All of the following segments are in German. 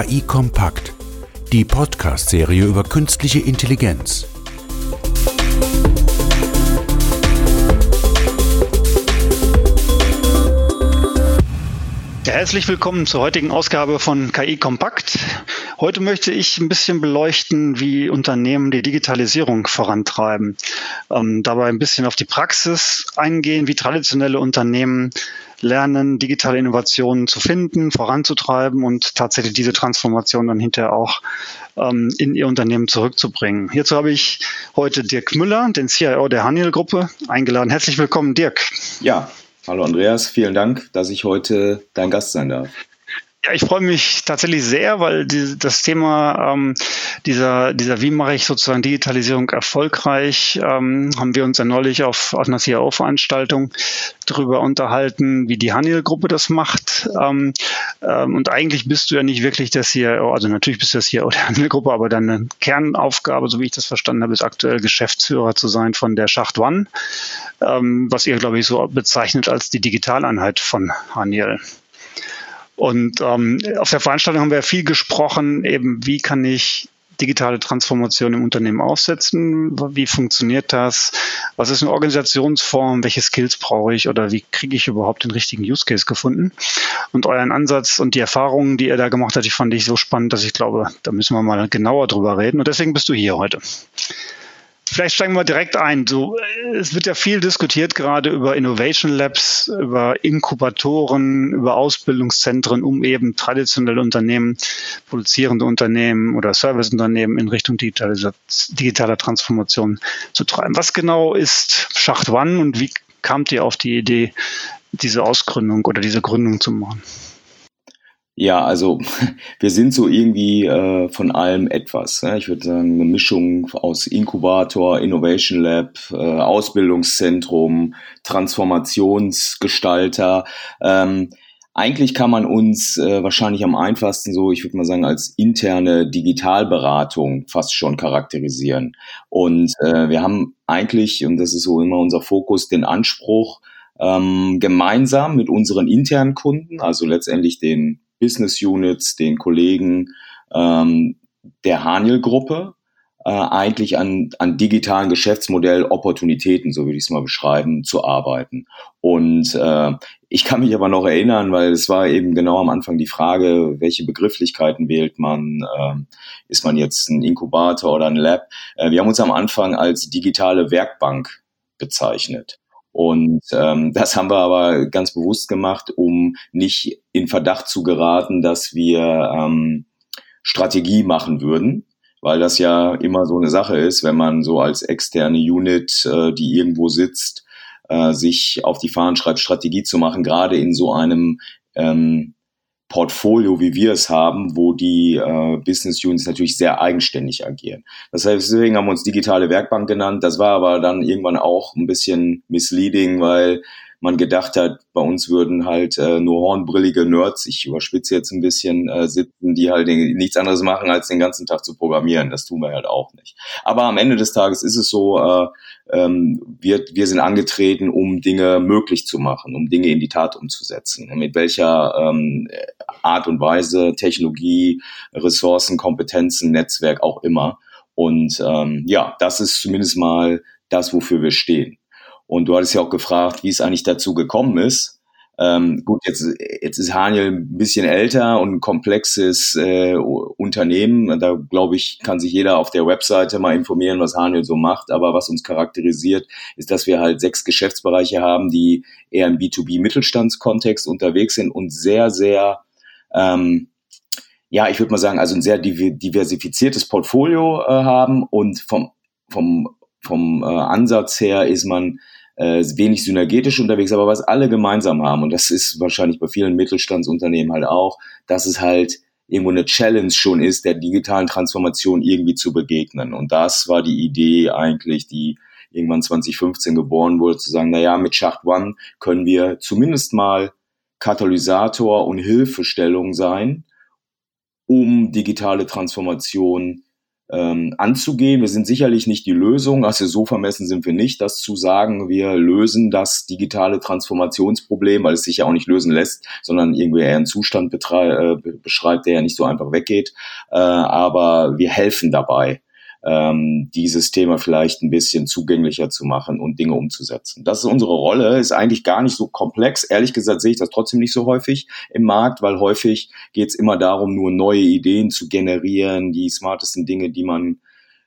KI Kompakt, die Podcast-Serie über künstliche Intelligenz. Herzlich willkommen zur heutigen Ausgabe von KI Kompakt. Heute möchte ich ein bisschen beleuchten, wie Unternehmen die Digitalisierung vorantreiben. Ähm, dabei ein bisschen auf die Praxis eingehen, wie traditionelle Unternehmen lernen, digitale Innovationen zu finden, voranzutreiben und tatsächlich diese Transformation dann hinterher auch ähm, in ihr Unternehmen zurückzubringen. Hierzu habe ich heute Dirk Müller, den CIO der Haniel-Gruppe, eingeladen. Herzlich willkommen, Dirk. Ja, hallo Andreas, vielen Dank, dass ich heute dein Gast sein darf. Ja, ich freue mich tatsächlich sehr, weil die, das Thema ähm, dieser, dieser, wie mache ich sozusagen Digitalisierung erfolgreich, ähm, haben wir uns ja neulich auf, auf einer CIO-Veranstaltung darüber unterhalten, wie die Haniel-Gruppe das macht. Ähm, ähm, und eigentlich bist du ja nicht wirklich der CIO, also natürlich bist du der CIO der Haniel-Gruppe, aber deine Kernaufgabe, so wie ich das verstanden habe, ist aktuell Geschäftsführer zu sein von der Schacht One, ähm, was ihr, glaube ich, so bezeichnet als die Digitaleinheit von Haniel. Und ähm, auf der Veranstaltung haben wir viel gesprochen, eben wie kann ich digitale Transformation im Unternehmen aufsetzen? Wie funktioniert das? Was ist eine Organisationsform? Welche Skills brauche ich? Oder wie kriege ich überhaupt den richtigen Use Case gefunden? Und euren Ansatz und die Erfahrungen, die ihr da gemacht habt, die fand ich so spannend, dass ich glaube, da müssen wir mal genauer drüber reden. Und deswegen bist du hier heute. Vielleicht steigen wir direkt ein. So, es wird ja viel diskutiert gerade über Innovation Labs, über Inkubatoren, über Ausbildungszentren, um eben traditionelle Unternehmen, produzierende Unternehmen oder Serviceunternehmen in Richtung digitaler Transformation zu treiben. Was genau ist Schacht One und wie kamt ihr auf die Idee, diese Ausgründung oder diese Gründung zu machen? Ja, also wir sind so irgendwie äh, von allem etwas. Ne? Ich würde sagen, eine Mischung aus Inkubator, Innovation Lab, äh, Ausbildungszentrum, Transformationsgestalter. Ähm, eigentlich kann man uns äh, wahrscheinlich am einfachsten so, ich würde mal sagen, als interne Digitalberatung fast schon charakterisieren. Und äh, wir haben eigentlich, und das ist so immer unser Fokus, den Anspruch, ähm, gemeinsam mit unseren internen Kunden, also letztendlich den Business Units, den Kollegen ähm, der Haniel-Gruppe äh, eigentlich an, an digitalen Geschäftsmodell Opportunitäten, so würde ich es mal beschreiben, zu arbeiten. Und äh, ich kann mich aber noch erinnern, weil es war eben genau am Anfang die Frage, welche Begrifflichkeiten wählt man? Äh, ist man jetzt ein Inkubator oder ein Lab? Äh, wir haben uns am Anfang als digitale Werkbank bezeichnet. Und ähm, das haben wir aber ganz bewusst gemacht, um nicht in Verdacht zu geraten, dass wir ähm, Strategie machen würden, weil das ja immer so eine Sache ist, wenn man so als externe Unit, äh, die irgendwo sitzt, äh, sich auf die Fahnen schreibt, Strategie zu machen, gerade in so einem ähm, Portfolio, wie wir es haben, wo die äh, Business Units natürlich sehr eigenständig agieren. Das heißt, deswegen haben wir uns digitale Werkbank genannt. Das war aber dann irgendwann auch ein bisschen misleading, weil man gedacht hat, bei uns würden halt äh, nur hornbrillige Nerds, ich überspitze jetzt ein bisschen, äh, sitzen, die halt nichts anderes machen, als den ganzen Tag zu programmieren. Das tun wir halt auch nicht. Aber am Ende des Tages ist es so, äh, ähm, wir, wir sind angetreten, um Dinge möglich zu machen, um Dinge in die Tat umzusetzen. Mit welcher ähm, Art und Weise, Technologie, Ressourcen, Kompetenzen, Netzwerk auch immer. Und ähm, ja, das ist zumindest mal das, wofür wir stehen. Und du hattest ja auch gefragt, wie es eigentlich dazu gekommen ist. Ähm, gut, jetzt, jetzt ist Haniel ein bisschen älter und ein komplexes äh, Unternehmen. Da glaube ich, kann sich jeder auf der Webseite mal informieren, was Haniel so macht. Aber was uns charakterisiert, ist, dass wir halt sechs Geschäftsbereiche haben, die eher im B2B-Mittelstandskontext unterwegs sind und sehr, sehr ähm, ja, ich würde mal sagen, also ein sehr diversifiziertes Portfolio äh, haben und vom, vom, vom äh, Ansatz her ist man äh, wenig synergetisch unterwegs, aber was alle gemeinsam haben, und das ist wahrscheinlich bei vielen Mittelstandsunternehmen halt auch, dass es halt irgendwo eine Challenge schon ist, der digitalen Transformation irgendwie zu begegnen. Und das war die Idee eigentlich, die irgendwann 2015 geboren wurde, zu sagen, na ja, mit Schacht One können wir zumindest mal Katalysator und Hilfestellung sein, um digitale Transformation ähm, anzugehen. Wir sind sicherlich nicht die Lösung, also so vermessen sind wir nicht, das zu sagen, wir lösen das digitale Transformationsproblem, weil es sich ja auch nicht lösen lässt, sondern irgendwie eher einen Zustand äh, beschreibt, der ja nicht so einfach weggeht. Äh, aber wir helfen dabei ähm, dieses Thema vielleicht ein bisschen zugänglicher zu machen und Dinge umzusetzen. Das ist unsere Rolle, ist eigentlich gar nicht so komplex. Ehrlich gesagt sehe ich das trotzdem nicht so häufig im Markt, weil häufig geht es immer darum, nur neue Ideen zu generieren, die smartesten Dinge, die man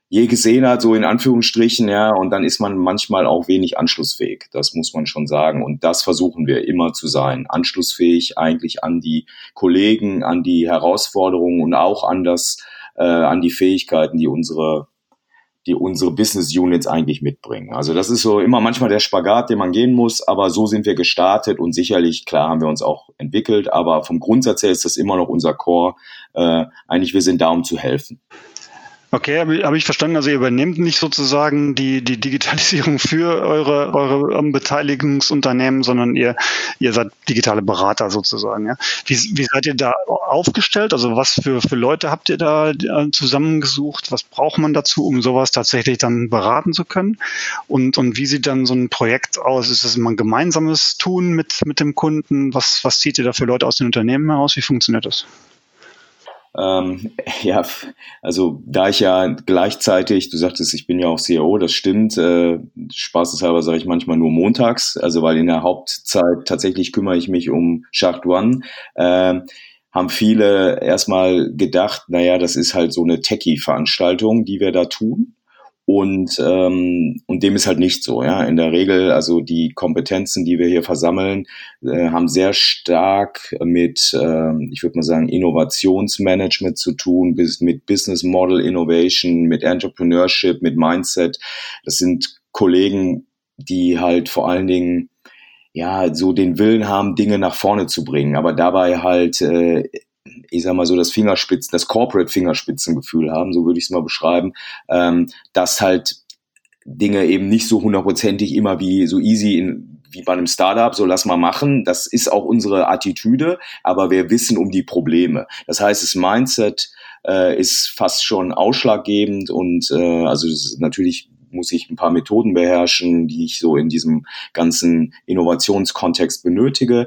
je gesehen hat, so in Anführungsstrichen, ja, und dann ist man manchmal auch wenig anschlussfähig. Das muss man schon sagen. Und das versuchen wir immer zu sein. Anschlussfähig eigentlich an die Kollegen, an die Herausforderungen und auch an das äh, an die Fähigkeiten, die unsere die unsere Business Units eigentlich mitbringen. Also das ist so immer manchmal der Spagat, den man gehen muss, aber so sind wir gestartet und sicherlich, klar, haben wir uns auch entwickelt, aber vom Grundsatz her ist das immer noch unser Core. Äh, eigentlich, wir sind da, um zu helfen. Okay, habe hab ich verstanden. Also ihr übernehmt nicht sozusagen die, die Digitalisierung für eure, eure um, Beteiligungsunternehmen, sondern ihr, ihr seid digitale Berater sozusagen. Ja? Wie, wie seid ihr da aufgestellt? Also was für, für Leute habt ihr da äh, zusammengesucht? Was braucht man dazu, um sowas tatsächlich dann beraten zu können? Und, und wie sieht dann so ein Projekt aus? Ist es immer ein gemeinsames Tun mit, mit dem Kunden? Was, was zieht ihr da für Leute aus den Unternehmen heraus? Wie funktioniert das? Ähm, ja, also da ich ja gleichzeitig, du sagtest, ich bin ja auch CEO, das stimmt. Äh, spaßeshalber sage ich manchmal nur montags, also weil in der Hauptzeit tatsächlich kümmere ich mich um Shark One. Äh, haben viele erstmal gedacht, naja, das ist halt so eine Techie-Veranstaltung, die wir da tun. Und, ähm, und dem ist halt nicht so. Ja, in der Regel, also die Kompetenzen, die wir hier versammeln, äh, haben sehr stark mit, äh, ich würde mal sagen, Innovationsmanagement zu tun, bis, mit Business Model Innovation, mit Entrepreneurship, mit Mindset. Das sind Kollegen, die halt vor allen Dingen ja so den Willen haben, Dinge nach vorne zu bringen, aber dabei halt äh, ich sag mal so, das Fingerspitzen, das Corporate Fingerspitzengefühl haben, so würde ich es mal beschreiben, ähm, dass halt Dinge eben nicht so hundertprozentig immer wie so easy in, wie bei einem Startup, so lass mal machen. Das ist auch unsere Attitüde, aber wir wissen um die Probleme. Das heißt, das Mindset äh, ist fast schon ausschlaggebend und äh, also natürlich muss ich ein paar Methoden beherrschen, die ich so in diesem ganzen Innovationskontext benötige.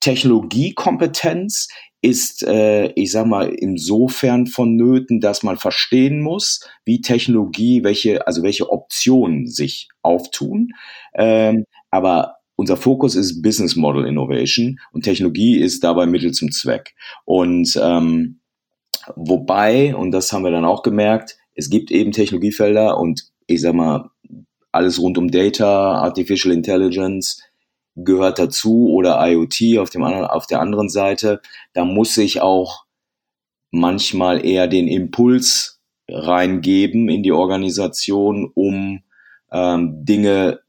Technologiekompetenz ist, äh, ich sag mal, insofern vonnöten, dass man verstehen muss, wie Technologie, welche, also welche Optionen sich auftun. Ähm, aber unser Fokus ist Business Model Innovation und Technologie ist dabei Mittel zum Zweck. Und ähm, wobei, und das haben wir dann auch gemerkt, es gibt eben Technologiefelder und ich sag mal, alles rund um Data, Artificial Intelligence, gehört dazu oder IoT auf, dem anderen, auf der anderen Seite. Da muss ich auch manchmal eher den Impuls reingeben in die Organisation, um ähm, Dinge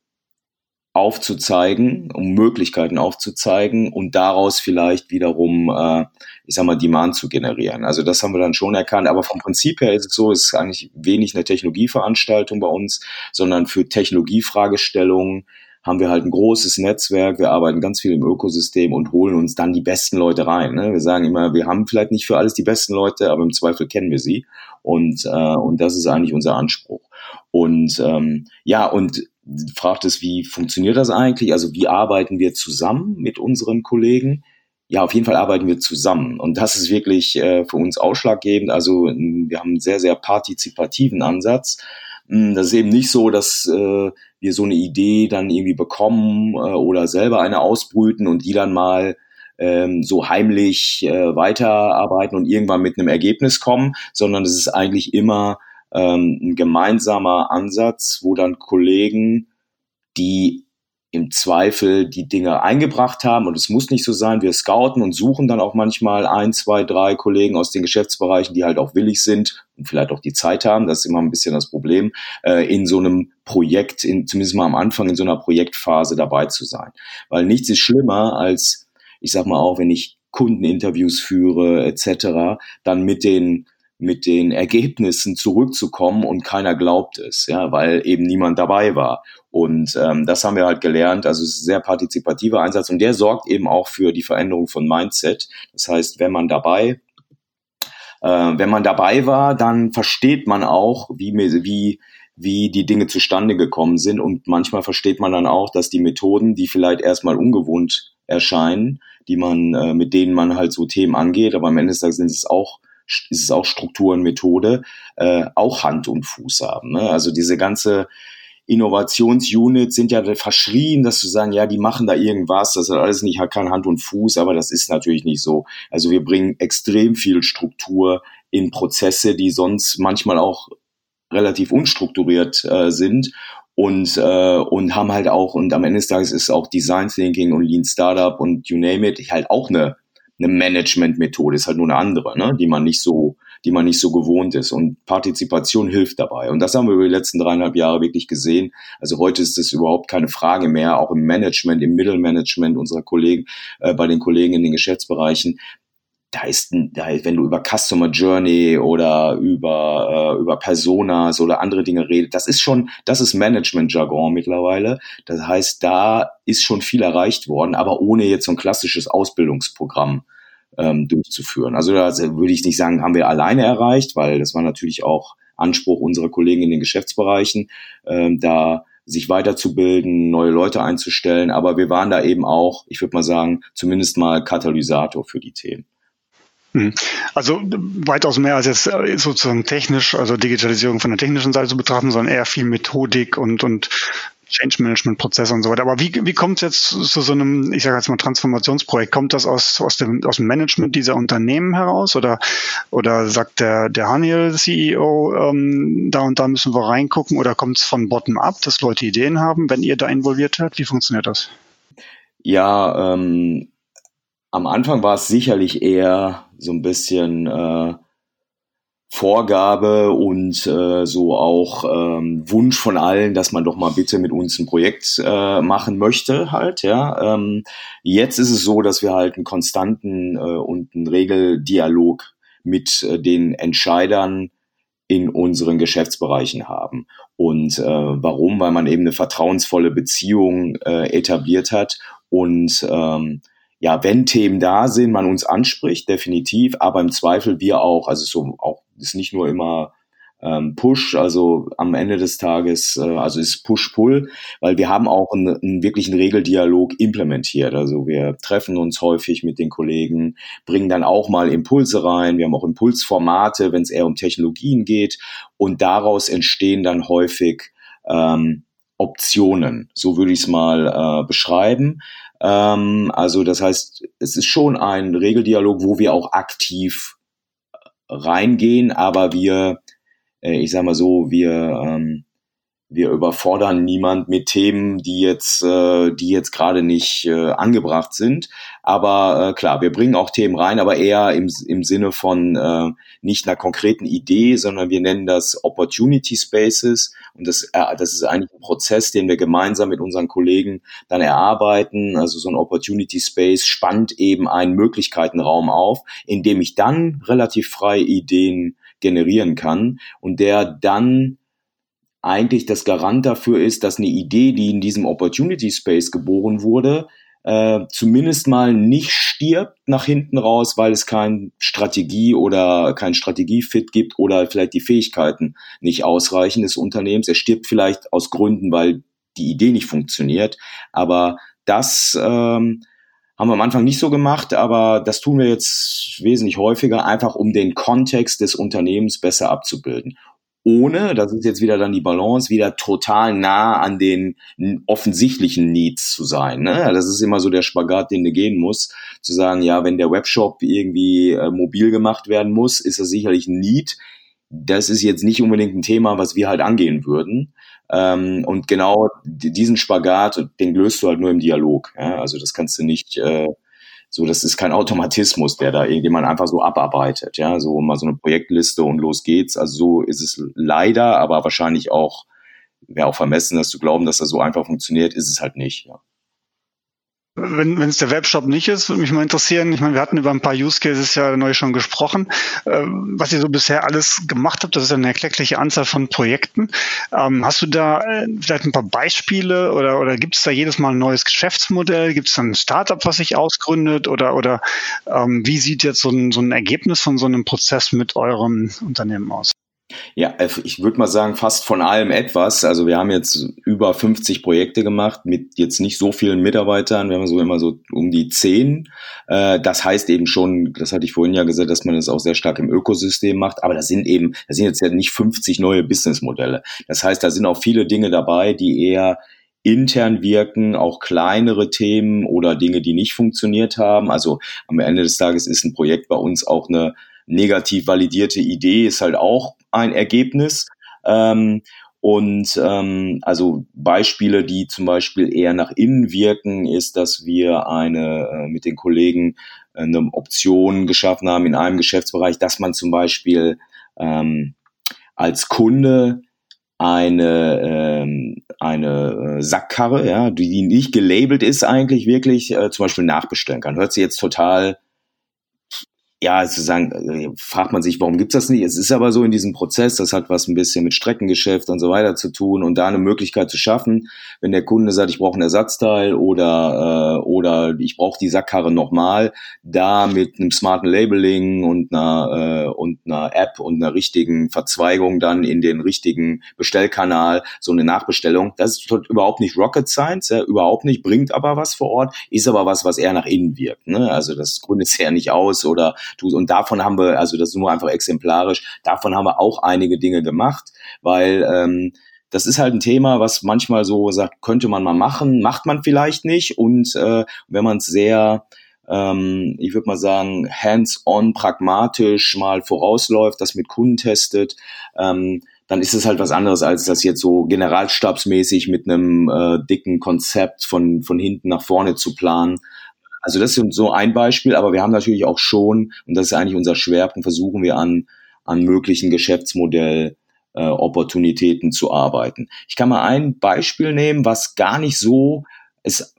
aufzuzeigen, um Möglichkeiten aufzuzeigen und daraus vielleicht wiederum, äh, ich sag mal, Demand zu generieren. Also das haben wir dann schon erkannt. Aber vom Prinzip her ist es so, es ist eigentlich wenig eine Technologieveranstaltung bei uns, sondern für Technologiefragestellungen haben wir halt ein großes Netzwerk, wir arbeiten ganz viel im Ökosystem und holen uns dann die besten Leute rein. Ne? Wir sagen immer, wir haben vielleicht nicht für alles die besten Leute, aber im Zweifel kennen wir sie. Und, äh, und das ist eigentlich unser Anspruch. Und ähm, ja, und fragt es, wie funktioniert das eigentlich? Also wie arbeiten wir zusammen mit unseren Kollegen? Ja, auf jeden Fall arbeiten wir zusammen. Und das ist wirklich äh, für uns ausschlaggebend. Also wir haben einen sehr, sehr partizipativen Ansatz. Hm, das ist eben nicht so, dass äh, wir so eine Idee dann irgendwie bekommen äh, oder selber eine ausbrüten und die dann mal ähm, so heimlich äh, weiterarbeiten und irgendwann mit einem Ergebnis kommen, sondern es ist eigentlich immer ähm, ein gemeinsamer Ansatz, wo dann Kollegen, die im Zweifel die Dinge eingebracht haben. Und es muss nicht so sein. Wir scouten und suchen dann auch manchmal ein, zwei, drei Kollegen aus den Geschäftsbereichen, die halt auch willig sind und vielleicht auch die Zeit haben. Das ist immer ein bisschen das Problem, äh, in so einem Projekt, in, zumindest mal am Anfang in so einer Projektphase dabei zu sein. Weil nichts ist schlimmer als, ich sag mal auch, wenn ich Kundeninterviews führe etc., dann mit den mit den Ergebnissen zurückzukommen und keiner glaubt es, ja, weil eben niemand dabei war. Und ähm, das haben wir halt gelernt. Also es ist ein sehr partizipativer Einsatz und der sorgt eben auch für die Veränderung von Mindset. Das heißt, wenn man dabei äh, wenn man dabei war, dann versteht man auch, wie, wie, wie die Dinge zustande gekommen sind. Und manchmal versteht man dann auch, dass die Methoden, die vielleicht erstmal ungewohnt erscheinen, die man, äh, mit denen man halt so Themen angeht, aber am Ende des Tages sind es auch ist es auch Struktur und Methode, äh, auch Hand und Fuß haben. Ne? Also diese ganze Innovationsunits sind ja verschrien, dass zu sagen, ja, die machen da irgendwas, das hat alles nicht, hat kein Hand und Fuß, aber das ist natürlich nicht so. Also wir bringen extrem viel Struktur in Prozesse, die sonst manchmal auch relativ unstrukturiert äh, sind und äh, und haben halt auch und am Ende des Tages ist auch Design Thinking und Lean Startup und you name it halt auch eine eine Management-Methode, ist halt nur eine andere, ne, die man nicht so die man nicht so gewohnt ist. Und Partizipation hilft dabei. Und das haben wir über die letzten dreieinhalb Jahre wirklich gesehen. Also heute ist das überhaupt keine Frage mehr, auch im Management, im Mittelmanagement unserer Kollegen, äh, bei den Kollegen in den Geschäftsbereichen. Da ist, da, wenn du über Customer Journey oder über, äh, über Personas oder andere Dinge redest, das ist schon, das ist Management-Jargon mittlerweile. Das heißt, da ist schon viel erreicht worden, aber ohne jetzt so ein klassisches Ausbildungsprogramm ähm, durchzuführen. Also da würde ich nicht sagen, haben wir alleine erreicht, weil das war natürlich auch Anspruch unserer Kollegen in den Geschäftsbereichen, ähm, da sich weiterzubilden, neue Leute einzustellen. Aber wir waren da eben auch, ich würde mal sagen, zumindest mal Katalysator für die Themen. Mhm. Also weitaus mehr als jetzt äh, sozusagen technisch, also Digitalisierung von der technischen Seite zu betrachten, sondern eher viel Methodik und, und Change Management Prozesse und so weiter. Aber wie, wie kommt es jetzt zu so einem, ich sage jetzt mal Transformationsprojekt? Kommt das aus, aus, dem, aus dem Management dieser Unternehmen heraus oder, oder sagt der, der Haniel CEO, ähm, da und da müssen wir reingucken oder kommt es von bottom up, dass Leute Ideen haben, wenn ihr da involviert seid? Wie funktioniert das? Ja, ähm, am Anfang war es sicherlich eher so ein bisschen äh, Vorgabe und äh, so auch ähm, Wunsch von allen, dass man doch mal bitte mit uns ein Projekt äh, machen möchte halt, ja. Ähm, jetzt ist es so, dass wir halt einen konstanten äh, und einen Regeldialog mit äh, den Entscheidern in unseren Geschäftsbereichen haben. Und äh, warum? Weil man eben eine vertrauensvolle Beziehung äh, etabliert hat und ähm, ja, wenn Themen da sind, man uns anspricht, definitiv, aber im Zweifel wir auch, also so auch ist nicht nur immer ähm, Push, also am Ende des Tages, äh, also ist Push-Pull, weil wir haben auch einen, einen wirklichen Regeldialog implementiert. Also wir treffen uns häufig mit den Kollegen, bringen dann auch mal Impulse rein. Wir haben auch Impulsformate, wenn es eher um Technologien geht. Und daraus entstehen dann häufig ähm, Optionen. So würde ich es mal äh, beschreiben. Ähm, also das heißt, es ist schon ein Regeldialog, wo wir auch aktiv reingehen, aber wir, äh, ich sag mal so, wir, ähm, wir überfordern niemand mit Themen, die jetzt, äh, die jetzt gerade nicht äh, angebracht sind. Aber äh, klar, wir bringen auch Themen rein, aber eher im, im Sinne von äh, nicht einer konkreten Idee, sondern wir nennen das Opportunity Spaces. Und das, äh, das ist eigentlich ein Prozess, den wir gemeinsam mit unseren Kollegen dann erarbeiten. Also so ein Opportunity Space spannt eben einen Möglichkeitenraum auf, in dem ich dann relativ freie Ideen generieren kann und der dann eigentlich das Garant dafür ist, dass eine Idee, die in diesem Opportunity Space geboren wurde, äh, zumindest mal nicht stirbt nach hinten raus, weil es kein Strategie oder kein Strategiefit gibt oder vielleicht die Fähigkeiten nicht ausreichen des Unternehmens. Er stirbt vielleicht aus Gründen, weil die Idee nicht funktioniert. Aber das ähm, haben wir am Anfang nicht so gemacht, aber das tun wir jetzt wesentlich häufiger, einfach um den Kontext des Unternehmens besser abzubilden ohne, das ist jetzt wieder dann die Balance, wieder total nah an den offensichtlichen Needs zu sein. Ne? Das ist immer so der Spagat, den du gehen musst, zu sagen, ja, wenn der Webshop irgendwie äh, mobil gemacht werden muss, ist das sicherlich ein Need. Das ist jetzt nicht unbedingt ein Thema, was wir halt angehen würden. Ähm, und genau diesen Spagat, den löst du halt nur im Dialog. Ja? Also das kannst du nicht äh, so, das ist kein Automatismus, der da irgendjemand einfach so abarbeitet. Ja, so mal so eine Projektliste und los geht's. Also so ist es leider, aber wahrscheinlich auch, wäre auch vermessen, das zu glauben, dass das so einfach funktioniert, ist es halt nicht. Ja. Wenn wenn es der Webshop nicht ist, würde mich mal interessieren. Ich meine, wir hatten über ein paar Use Cases ja neu schon gesprochen. Ähm, was ihr so bisher alles gemacht habt, das ist eine erkleckliche Anzahl von Projekten. Ähm, hast du da äh, vielleicht ein paar Beispiele oder, oder gibt es da jedes Mal ein neues Geschäftsmodell? Gibt es da ein Startup, was sich ausgründet? Oder, oder ähm, wie sieht jetzt so ein, so ein Ergebnis von so einem Prozess mit eurem Unternehmen aus? Ja, äh, ich würde mal sagen, fast von allem etwas. Also wir haben jetzt über 50 Projekte gemacht mit jetzt nicht so vielen Mitarbeitern. Wir haben so immer so um die 10. Äh, das heißt eben schon, das hatte ich vorhin ja gesagt, dass man das auch sehr stark im Ökosystem macht. Aber das sind eben, das sind jetzt ja nicht 50 neue Businessmodelle. Das heißt, da sind auch viele Dinge dabei, die eher intern wirken, auch kleinere Themen oder Dinge, die nicht funktioniert haben. Also am Ende des Tages ist ein Projekt bei uns auch eine negativ validierte Idee, ist halt auch ein Ergebnis. Ähm, und ähm, also Beispiele, die zum Beispiel eher nach innen wirken, ist, dass wir eine äh, mit den Kollegen eine Option geschaffen haben in einem Geschäftsbereich, dass man zum Beispiel ähm, als Kunde eine ähm, eine äh, Sackkarre, ja, die nicht gelabelt ist eigentlich wirklich, äh, zum Beispiel nachbestellen kann. Hört sich jetzt total ja, sozusagen, äh, fragt man sich, warum gibt's das nicht? Es ist aber so in diesem Prozess, das hat was ein bisschen mit Streckengeschäft und so weiter zu tun und da eine Möglichkeit zu schaffen, wenn der Kunde sagt, ich brauche ein Ersatzteil oder, äh, oder ich brauche die Sackkarre nochmal, da mit einem smarten Labeling und einer, äh, und einer App und einer richtigen Verzweigung dann in den richtigen Bestellkanal, so eine Nachbestellung, das ist überhaupt nicht Rocket Science, ja, überhaupt nicht, bringt aber was vor Ort, ist aber was, was eher nach innen wirkt. Ne? Also das gründet es ja nicht aus oder tust. Und davon haben wir, also das ist nur einfach exemplarisch, davon haben wir auch einige Dinge gemacht, weil ähm, das ist halt ein Thema, was manchmal so sagt, könnte man mal machen, macht man vielleicht nicht. Und äh, wenn man es sehr ähm, ich würde mal sagen, hands-on, pragmatisch mal vorausläuft, das mit Kunden testet, ähm, dann ist es halt was anderes, als das jetzt so generalstabsmäßig mit einem äh, dicken Konzept von, von hinten nach vorne zu planen. Also das ist so ein Beispiel, aber wir haben natürlich auch schon, und das ist eigentlich unser Schwerpunkt, versuchen wir an, an möglichen Geschäftsmodell äh, Opportunitäten zu arbeiten. Ich kann mal ein Beispiel nehmen, was gar nicht so ist,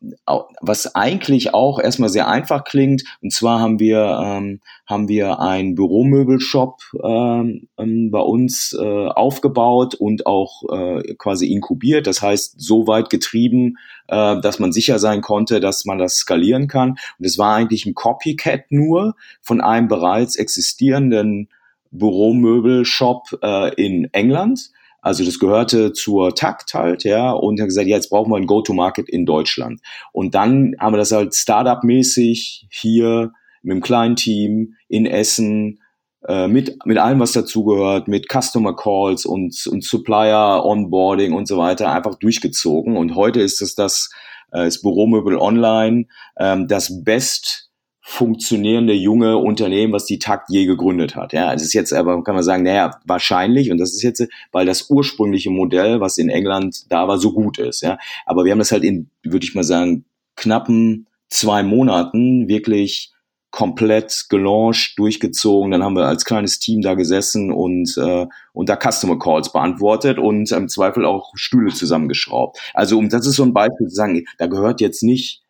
was eigentlich auch erstmal sehr einfach klingt. Und zwar haben wir ähm, haben wir einen Büromöbelshop ähm, ähm, bei uns äh, aufgebaut und auch äh, quasi inkubiert. Das heißt, so weit getrieben, äh, dass man sicher sein konnte, dass man das skalieren kann. Und es war eigentlich ein Copycat nur von einem bereits existierenden Büromöbelshop äh, in England also das gehörte zur Takt halt, ja, und hat gesagt, ja, jetzt brauchen wir ein Go-to-Market in Deutschland. Und dann haben wir das halt Startup-mäßig hier mit einem kleinen Team in Essen, äh, mit, mit allem, was dazugehört, mit Customer Calls und, und Supplier Onboarding und so weiter, einfach durchgezogen. Und heute ist es das, äh, das Büromöbel Online, ähm, das Best funktionierende junge Unternehmen, was die Takt je gegründet hat. Ja, es ist jetzt aber, kann man sagen, naja, wahrscheinlich, und das ist jetzt, weil das ursprüngliche Modell, was in England da war, so gut ist. Ja, aber wir haben das halt in, würde ich mal sagen, knappen zwei Monaten wirklich komplett gelauncht, durchgezogen. Dann haben wir als kleines Team da gesessen und, äh, und da Customer Calls beantwortet und im Zweifel auch Stühle zusammengeschraubt. Also um das ist so ein Beispiel zu sagen, da gehört jetzt nicht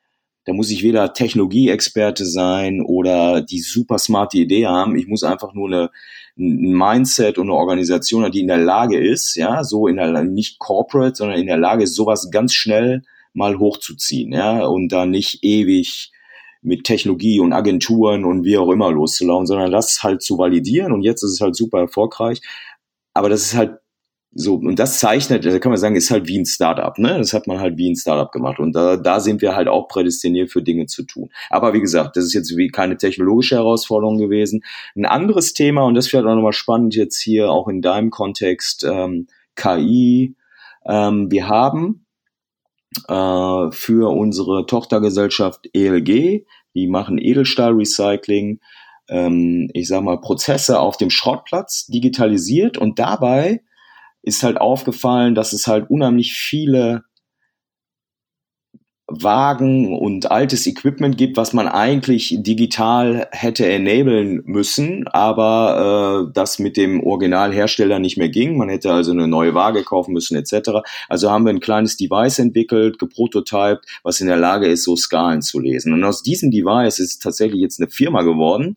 da muss ich weder Technologieexperte sein oder die super smarte Idee haben. Ich muss einfach nur eine, ein Mindset und eine Organisation, die in der Lage ist, ja, so in der, nicht corporate, sondern in der Lage ist, sowas ganz schnell mal hochzuziehen, ja, und da nicht ewig mit Technologie und Agenturen und wie auch immer loszulaufen, sondern das halt zu validieren und jetzt ist es halt super erfolgreich. Aber das ist halt so, und das zeichnet, da kann man sagen, ist halt wie ein Startup, ne? Das hat man halt wie ein Startup gemacht. Und da, da sind wir halt auch prädestiniert für Dinge zu tun. Aber wie gesagt, das ist jetzt wie keine technologische Herausforderung gewesen. Ein anderes Thema, und das vielleicht auch nochmal spannend jetzt hier auch in deinem Kontext, ähm, KI. Ähm, wir haben äh, für unsere Tochtergesellschaft ELG, die machen Edelstahlrecycling, ähm, ich sag mal, Prozesse auf dem Schrottplatz digitalisiert und dabei ist halt aufgefallen, dass es halt unheimlich viele Wagen und altes Equipment gibt, was man eigentlich digital hätte enablen müssen, aber äh, das mit dem Originalhersteller nicht mehr ging. Man hätte also eine neue Waage kaufen müssen etc. Also haben wir ein kleines Device entwickelt, geprototyped, was in der Lage ist, so Skalen zu lesen. Und aus diesem Device ist tatsächlich jetzt eine Firma geworden,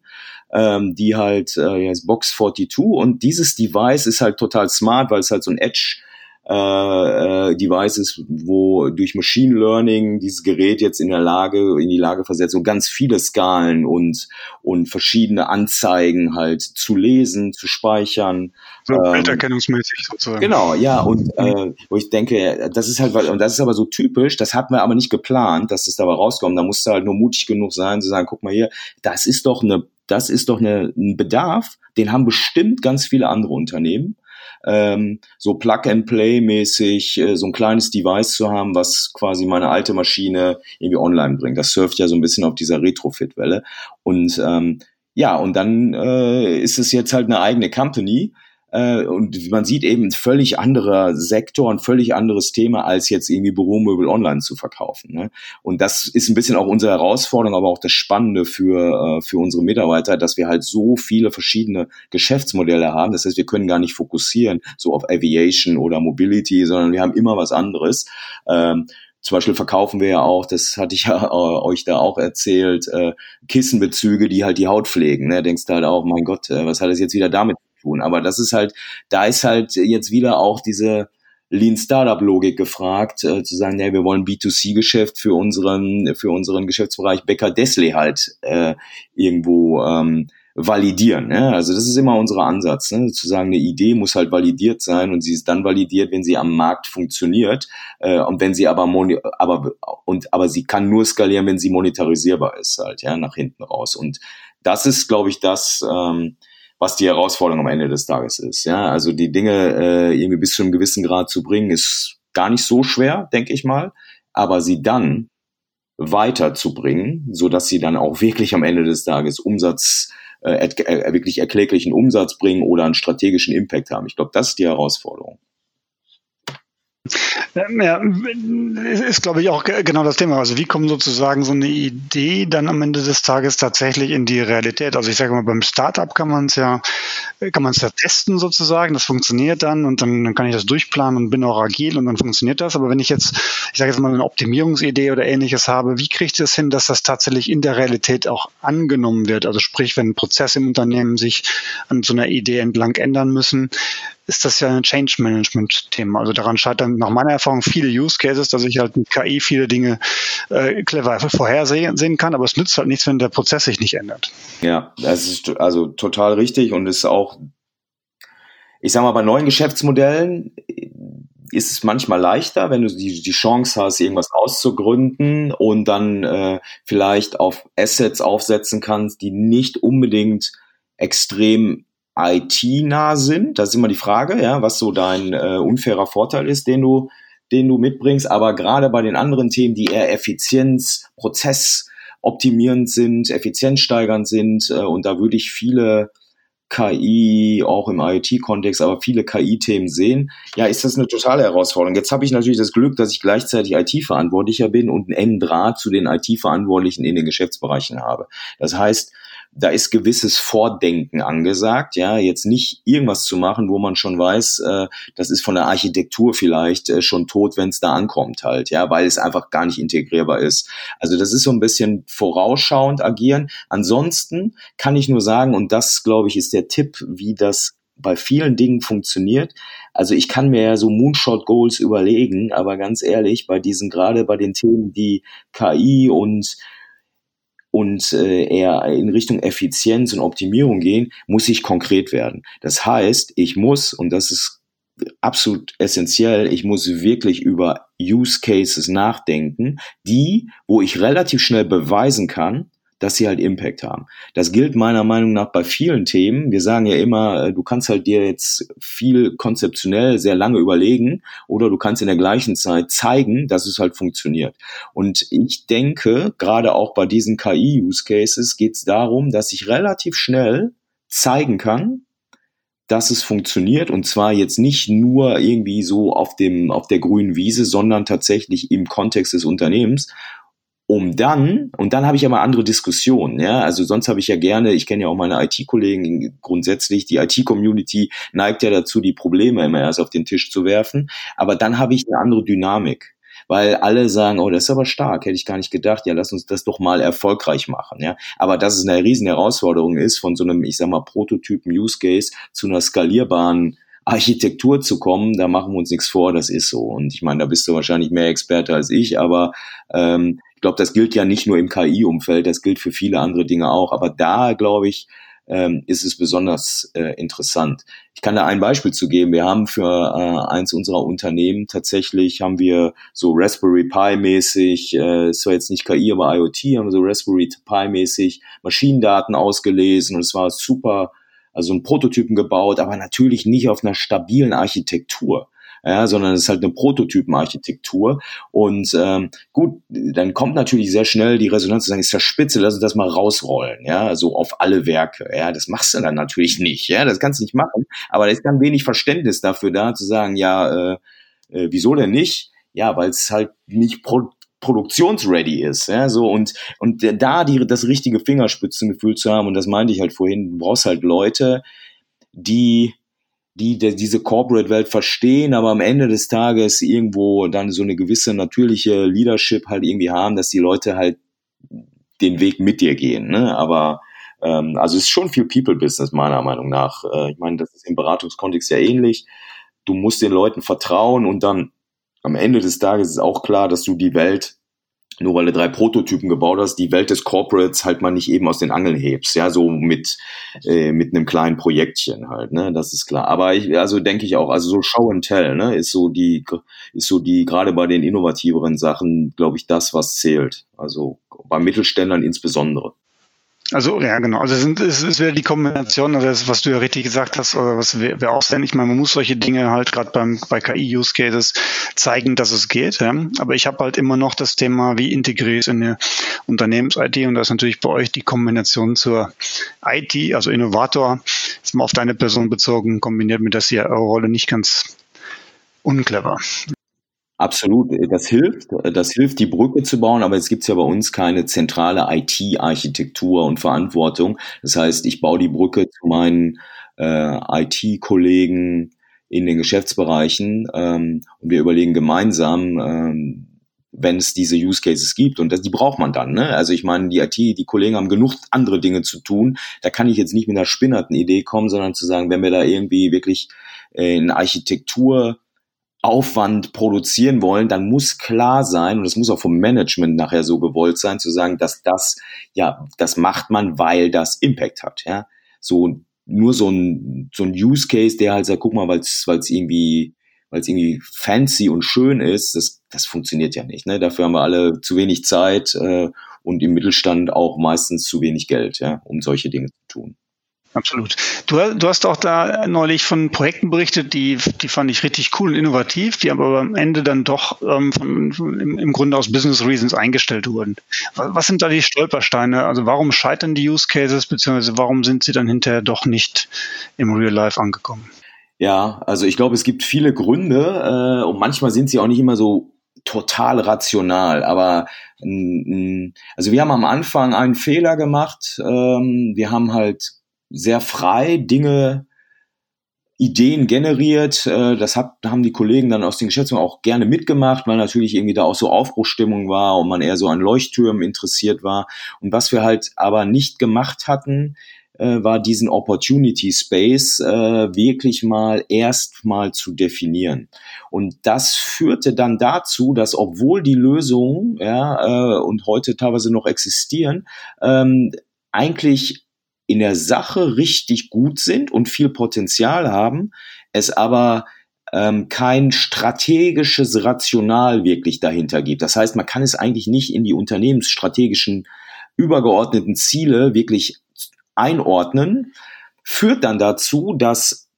ähm, die halt äh, heißt Box 42 und dieses Device ist halt total smart, weil es halt so ein Edge äh, äh, Devices, wo durch Machine Learning dieses Gerät jetzt in der Lage, in die Lage versetzt, so ganz viele Skalen und, und verschiedene Anzeigen halt zu lesen, zu speichern. So ähm, bilderkennungsmäßig sozusagen. Genau, ja, und äh, wo ich denke, das ist halt, und das ist aber so typisch, das hatten wir aber nicht geplant, dass das dabei rauskommt. Da musste halt nur mutig genug sein, zu sagen, guck mal hier, das ist doch eine das ist doch eine, ein Bedarf, den haben bestimmt ganz viele andere Unternehmen ähm, so Plug-and-Play-mäßig äh, so ein kleines Device zu haben, was quasi meine alte Maschine irgendwie online bringt. Das surft ja so ein bisschen auf dieser Retrofit-Welle. Und ähm, ja, und dann äh, ist es jetzt halt eine eigene Company, äh, und man sieht eben völlig anderer Sektor, ein völlig anderes Thema, als jetzt irgendwie Büromöbel online zu verkaufen. Ne? Und das ist ein bisschen auch unsere Herausforderung, aber auch das Spannende für, äh, für unsere Mitarbeiter, dass wir halt so viele verschiedene Geschäftsmodelle haben. Das heißt, wir können gar nicht fokussieren so auf Aviation oder Mobility, sondern wir haben immer was anderes. Ähm, zum Beispiel verkaufen wir ja auch, das hatte ich ja äh, euch da auch erzählt, äh, Kissenbezüge, die halt die Haut pflegen. Ne? Denkst du halt auch, mein Gott, äh, was hat es jetzt wieder damit tun. Aber das ist halt, da ist halt jetzt wieder auch diese Lean Startup Logik gefragt, äh, zu sagen, ja, wir wollen B2C Geschäft für unseren für unseren Geschäftsbereich Becker Desley halt äh, irgendwo ähm, validieren. Ne? Also das ist immer unser Ansatz, ne? zu sagen, eine Idee muss halt validiert sein und sie ist dann validiert, wenn sie am Markt funktioniert äh, und wenn sie aber aber und aber sie kann nur skalieren, wenn sie monetarisierbar ist halt, ja, nach hinten raus. Und das ist, glaube ich, das ähm, was die Herausforderung am Ende des Tages ist. Ja, also die Dinge äh, irgendwie bis zu einem gewissen Grad zu bringen, ist gar nicht so schwer, denke ich mal. Aber sie dann weiterzubringen, so dass sie dann auch wirklich am Ende des Tages Umsatz, äh, äh, wirklich erkläglichen Umsatz bringen oder einen strategischen Impact haben. Ich glaube, das ist die Herausforderung. Ja, ist, glaube ich, auch genau das Thema. Also wie kommt sozusagen so eine Idee dann am Ende des Tages tatsächlich in die Realität? Also ich sage mal, beim Startup kann man es ja, kann man es ja testen sozusagen, das funktioniert dann und dann, dann kann ich das durchplanen und bin auch agil und dann funktioniert das. Aber wenn ich jetzt, ich sage jetzt mal, eine Optimierungsidee oder ähnliches habe, wie kriege ich das hin, dass das tatsächlich in der Realität auch angenommen wird? Also sprich, wenn Prozesse im Unternehmen sich an so einer Idee entlang ändern müssen, ist das ja ein Change Management Thema. Also daran scheitern nach meiner Erfahrung viele Use Cases, dass ich halt mit KI viele Dinge äh, clever vorhersehen kann, aber es nützt halt nichts, wenn der Prozess sich nicht ändert. Ja, das ist also total richtig und ist auch, ich sag mal, bei neuen Geschäftsmodellen ist es manchmal leichter, wenn du die, die Chance hast, irgendwas auszugründen und dann äh, vielleicht auf Assets aufsetzen kannst, die nicht unbedingt extrem IT-nah sind. Das ist immer die Frage, ja, was so dein äh, unfairer Vorteil ist, den du, den du mitbringst. Aber gerade bei den anderen Themen, die eher Effizienz, Prozess optimierend sind, effizienzsteigernd sind, äh, und da würde ich viele KI, auch im IoT-Kontext, aber viele KI-Themen sehen, ja, ist das eine totale Herausforderung. Jetzt habe ich natürlich das Glück, dass ich gleichzeitig IT-Verantwortlicher bin und einen engen Draht zu den IT-Verantwortlichen in den Geschäftsbereichen habe. Das heißt, da ist gewisses Vordenken angesagt, ja, jetzt nicht irgendwas zu machen, wo man schon weiß, äh, das ist von der Architektur vielleicht äh, schon tot, wenn es da ankommt halt, ja, weil es einfach gar nicht integrierbar ist. Also das ist so ein bisschen vorausschauend agieren. Ansonsten kann ich nur sagen, und das, glaube ich, ist der Tipp, wie das bei vielen Dingen funktioniert. Also ich kann mir ja so Moonshot Goals überlegen, aber ganz ehrlich, bei diesen gerade bei den Themen, die KI und und äh, eher in Richtung Effizienz und Optimierung gehen, muss ich konkret werden. Das heißt, ich muss, und das ist absolut essentiell, ich muss wirklich über Use Cases nachdenken, die, wo ich relativ schnell beweisen kann, dass sie halt Impact haben. Das gilt meiner Meinung nach bei vielen Themen. Wir sagen ja immer, äh, du kannst halt dir jetzt viel konzeptionell sehr lange überlegen oder du kannst in der gleichen Zeit zeigen, dass es halt funktioniert. Und ich denke, gerade auch bei diesen KI-Use Cases geht es darum, dass ich relativ schnell zeigen kann, dass es funktioniert und zwar jetzt nicht nur irgendwie so auf dem auf der grünen Wiese, sondern tatsächlich im Kontext des Unternehmens. Um dann, und dann habe ich aber andere Diskussionen, ja, also sonst habe ich ja gerne, ich kenne ja auch meine IT-Kollegen grundsätzlich, die IT-Community neigt ja dazu, die Probleme immer erst auf den Tisch zu werfen, aber dann habe ich eine andere Dynamik weil alle sagen, oh, das ist aber stark, hätte ich gar nicht gedacht, ja, lass uns das doch mal erfolgreich machen, ja. Aber dass es eine riesen Herausforderung ist, von so einem, ich sag mal, Prototypen Use Case zu einer skalierbaren Architektur zu kommen, da machen wir uns nichts vor, das ist so. Und ich meine, da bist du wahrscheinlich mehr Experte als ich, aber ähm, ich glaube, das gilt ja nicht nur im KI-Umfeld, das gilt für viele andere Dinge auch. Aber da, glaube ich, ähm, ist es besonders äh, interessant. Ich kann da ein Beispiel zu geben. Wir haben für äh, eins unserer Unternehmen tatsächlich haben wir so Raspberry Pi mäßig, äh, es war jetzt nicht KI, aber IoT, haben wir so Raspberry Pi mäßig Maschinendaten ausgelesen und es war super, also ein Prototypen gebaut, aber natürlich nicht auf einer stabilen Architektur ja, sondern es ist halt eine Prototypenarchitektur. Und ähm, gut, dann kommt natürlich sehr schnell die Resonanz zu sagen, ist ja spitze, lass uns das mal rausrollen, ja, so auf alle Werke. Ja, das machst du dann natürlich nicht, ja, das kannst du nicht machen. Aber da ist dann wenig Verständnis dafür da, zu sagen, ja, äh, äh, wieso denn nicht? Ja, weil es halt nicht pro produktionsready ist, ja, so und und da die das richtige Fingerspitzengefühl zu haben und das meinte ich halt vorhin, du brauchst halt Leute, die die, die diese Corporate-Welt verstehen, aber am Ende des Tages irgendwo dann so eine gewisse natürliche Leadership halt irgendwie haben, dass die Leute halt den Weg mit dir gehen. Ne? Aber ähm, also es ist schon viel People-Business meiner Meinung nach. Äh, ich meine, das ist im Beratungskontext ja ähnlich. Du musst den Leuten vertrauen und dann am Ende des Tages ist auch klar, dass du die Welt nur weil du drei Prototypen gebaut hast, die Welt des Corporates halt mal nicht eben aus den Angeln hebst, ja, so mit, äh, mit einem kleinen Projektchen halt, ne, das ist klar. Aber ich, also denke ich auch, also so Show and Tell, ne, ist so die, ist so die, gerade bei den innovativeren Sachen, glaube ich, das, was zählt. Also bei Mittelständlern insbesondere. Also ja, genau. Also es, sind, es, wäre die Kombination, also was du ja richtig gesagt hast, oder was wär auch sein. Ich meine, man muss solche Dinge halt gerade beim bei KI-Use Cases zeigen, dass es geht. Ja. Aber ich habe halt immer noch das Thema, wie es in eine Unternehmens-IT und das ist natürlich bei euch die Kombination zur IT, also Innovator, ist mal auf deine Person bezogen, kombiniert mit der CRO-Rolle nicht ganz unclever. Absolut, das hilft. Das hilft, die Brücke zu bauen, aber es gibt ja bei uns keine zentrale IT-Architektur und Verantwortung. Das heißt, ich baue die Brücke zu meinen äh, IT-Kollegen in den Geschäftsbereichen ähm, und wir überlegen gemeinsam, ähm, wenn es diese Use Cases gibt und das, die braucht man dann. Ne? Also ich meine, die IT, die Kollegen haben genug andere Dinge zu tun. Da kann ich jetzt nicht mit einer spinnerten Idee kommen, sondern zu sagen, wenn wir da irgendwie wirklich äh, in Architektur Aufwand produzieren wollen, dann muss klar sein, und es muss auch vom Management nachher so gewollt sein, zu sagen, dass das, ja, das macht man, weil das Impact hat, ja. So, nur so ein, so ein Use Case, der halt sagt, guck mal, weil es irgendwie, weil es irgendwie fancy und schön ist, das, das funktioniert ja nicht, ne. Dafür haben wir alle zu wenig Zeit, äh, und im Mittelstand auch meistens zu wenig Geld, ja, um solche Dinge zu tun. Absolut. Du, du, hast auch da neulich von Projekten berichtet, die, die fand ich richtig cool und innovativ, die aber am Ende dann doch ähm, von, von, im, im, Grunde aus Business Reasons eingestellt wurden. Was sind da die Stolpersteine? Also warum scheitern die Use Cases, beziehungsweise warum sind sie dann hinterher doch nicht im Real Life angekommen? Ja, also ich glaube, es gibt viele Gründe äh, und manchmal sind sie auch nicht immer so total rational, aber also wir haben am Anfang einen Fehler gemacht. Ähm, wir haben halt sehr frei Dinge, Ideen generiert. Äh, das hat, haben die Kollegen dann aus den Geschäftsführungen auch gerne mitgemacht, weil natürlich irgendwie da auch so Aufbruchstimmung war und man eher so an Leuchttürmen interessiert war. Und was wir halt aber nicht gemacht hatten, äh, war diesen Opportunity Space äh, wirklich mal erstmal zu definieren. Und das führte dann dazu, dass obwohl die Lösungen ja, und heute teilweise noch existieren, ähm, eigentlich in der Sache richtig gut sind und viel Potenzial haben, es aber ähm, kein strategisches Rational wirklich dahinter gibt. Das heißt, man kann es eigentlich nicht in die unternehmensstrategischen übergeordneten Ziele wirklich einordnen, führt dann dazu, dass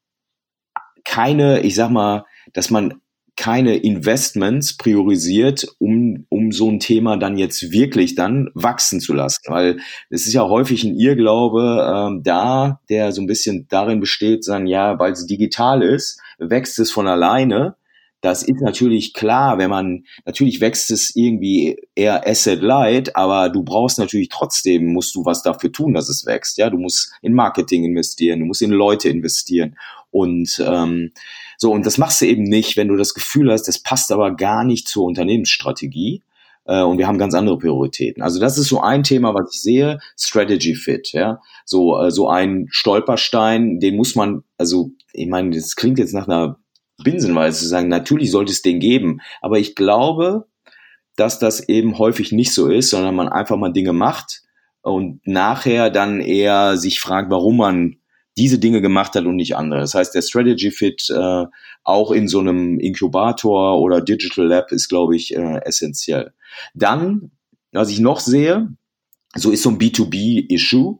keine, ich sag mal, dass man keine Investments priorisiert, um, um so ein Thema dann jetzt wirklich dann wachsen zu lassen. Weil es ist ja häufig ein Irrglaube ähm, da, der so ein bisschen darin besteht, sagen, ja, weil es digital ist, wächst es von alleine. Das ist natürlich klar, wenn man, natürlich wächst es irgendwie eher asset light, aber du brauchst natürlich trotzdem, musst du was dafür tun, dass es wächst. Ja, du musst in Marketing investieren, du musst in Leute investieren. Und ähm, so, und das machst du eben nicht, wenn du das Gefühl hast, das passt aber gar nicht zur Unternehmensstrategie. Äh, und wir haben ganz andere Prioritäten. Also das ist so ein Thema, was ich sehe, Strategy Fit, ja. So, äh, so ein Stolperstein, den muss man, also ich meine, das klingt jetzt nach einer Binsenweise zu sagen, natürlich sollte es den geben. Aber ich glaube, dass das eben häufig nicht so ist, sondern man einfach mal Dinge macht und nachher dann eher sich fragt, warum man diese Dinge gemacht hat und nicht andere. Das heißt, der Strategy Fit äh, auch in so einem Inkubator oder Digital Lab ist, glaube ich, äh, essentiell. Dann, was ich noch sehe, so ist so ein B2B-Issue,